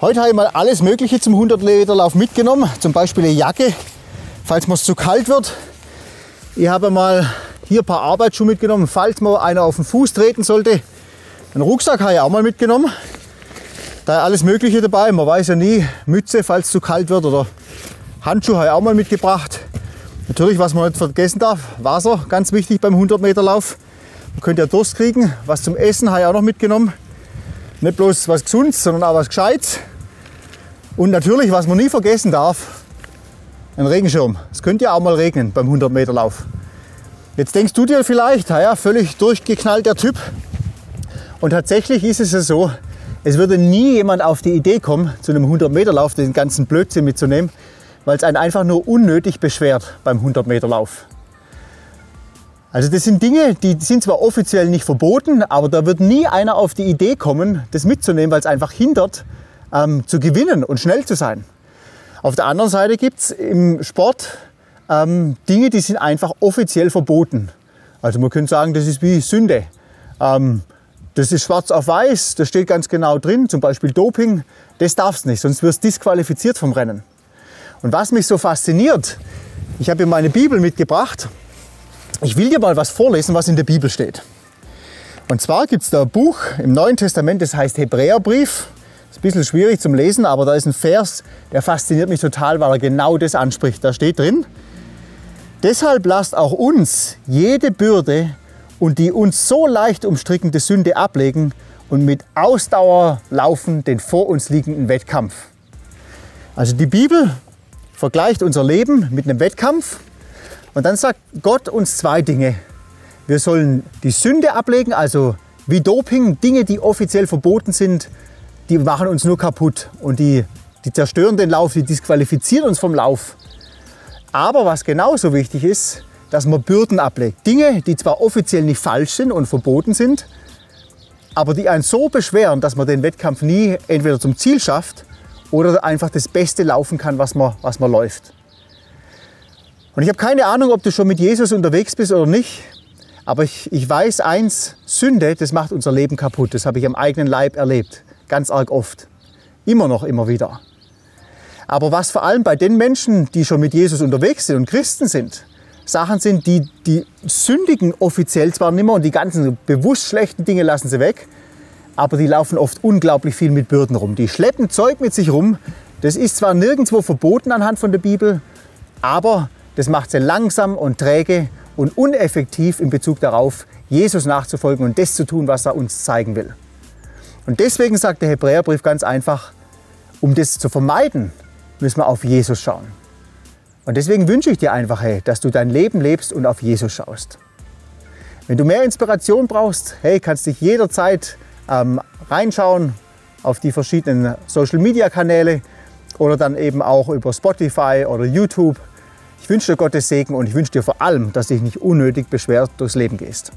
Heute habe ich mal alles Mögliche zum 100 Meter Lauf mitgenommen. Zum Beispiel eine Jacke, falls mir es zu kalt wird. Ich habe mal hier ein paar Arbeitsschuhe mitgenommen, falls mir einer auf den Fuß treten sollte. Einen Rucksack habe ich auch mal mitgenommen. Da ist alles Mögliche dabei. Man weiß ja nie, Mütze, falls es zu kalt wird oder Handschuhe habe ich auch mal mitgebracht. Natürlich, was man nicht vergessen darf, Wasser, ganz wichtig beim 100 Meter Lauf. Man könnte ja Durst kriegen. Was zum Essen habe ich auch noch mitgenommen. Nicht bloß was Gesundes, sondern auch was Gescheites. Und natürlich, was man nie vergessen darf, ein Regenschirm. Es könnte ja auch mal regnen beim 100 Meter Lauf. Jetzt denkst du dir vielleicht, ja, völlig durchgeknallt der Typ. Und tatsächlich ist es ja so, es würde nie jemand auf die Idee kommen, zu einem 100 Meter Lauf den ganzen Blödsinn mitzunehmen, weil es einen einfach nur unnötig beschwert beim 100 Meter Lauf. Also das sind Dinge, die sind zwar offiziell nicht verboten, aber da wird nie einer auf die Idee kommen, das mitzunehmen, weil es einfach hindert, ähm, zu gewinnen und schnell zu sein. Auf der anderen Seite gibt es im Sport ähm, Dinge, die sind einfach offiziell verboten. Also man könnte sagen, das ist wie Sünde. Ähm, das ist schwarz auf weiß, das steht ganz genau drin, zum Beispiel Doping, das darfst nicht, sonst wirst du disqualifiziert vom Rennen. Und was mich so fasziniert, ich habe hier meine Bibel mitgebracht ich will dir mal was vorlesen, was in der Bibel steht. Und zwar gibt es da ein Buch im Neuen Testament, das heißt Hebräerbrief. Ist ein bisschen schwierig zum Lesen, aber da ist ein Vers, der fasziniert mich total, weil er genau das anspricht. Da steht drin, deshalb lasst auch uns jede Bürde und die uns so leicht umstrickende Sünde ablegen und mit Ausdauer laufen den vor uns liegenden Wettkampf. Also die Bibel vergleicht unser Leben mit einem Wettkampf und dann sagt Gott uns zwei Dinge. Wir sollen die Sünde ablegen, also wie Doping, Dinge, die offiziell verboten sind, die machen uns nur kaputt und die, die zerstören den Lauf, die disqualifizieren uns vom Lauf. Aber was genauso wichtig ist, dass man Bürden ablegt. Dinge, die zwar offiziell nicht falsch sind und verboten sind, aber die einen so beschweren, dass man den Wettkampf nie entweder zum Ziel schafft oder einfach das Beste laufen kann, was man, was man läuft. Und ich habe keine Ahnung, ob du schon mit Jesus unterwegs bist oder nicht. Aber ich, ich weiß eins, Sünde, das macht unser Leben kaputt. Das habe ich am eigenen Leib erlebt. Ganz arg oft. Immer noch, immer wieder. Aber was vor allem bei den Menschen, die schon mit Jesus unterwegs sind und Christen sind, Sachen sind, die, die sündigen offiziell zwar nicht mehr und die ganzen bewusst schlechten Dinge lassen sie weg, aber die laufen oft unglaublich viel mit Bürden rum. Die schleppen Zeug mit sich rum. Das ist zwar nirgendwo verboten anhand von der Bibel, aber das macht sie langsam und träge und uneffektiv in Bezug darauf, Jesus nachzufolgen und das zu tun, was er uns zeigen will. Und deswegen sagt der Hebräerbrief ganz einfach, um das zu vermeiden, müssen wir auf Jesus schauen. Und deswegen wünsche ich dir einfach, hey, dass du dein Leben lebst und auf Jesus schaust. Wenn du mehr Inspiration brauchst, hey, kannst dich jederzeit ähm, reinschauen auf die verschiedenen Social Media Kanäle oder dann eben auch über Spotify oder YouTube. Ich wünsche dir Gottes Segen und ich wünsche dir vor allem, dass du dich nicht unnötig beschwert durchs Leben gehst.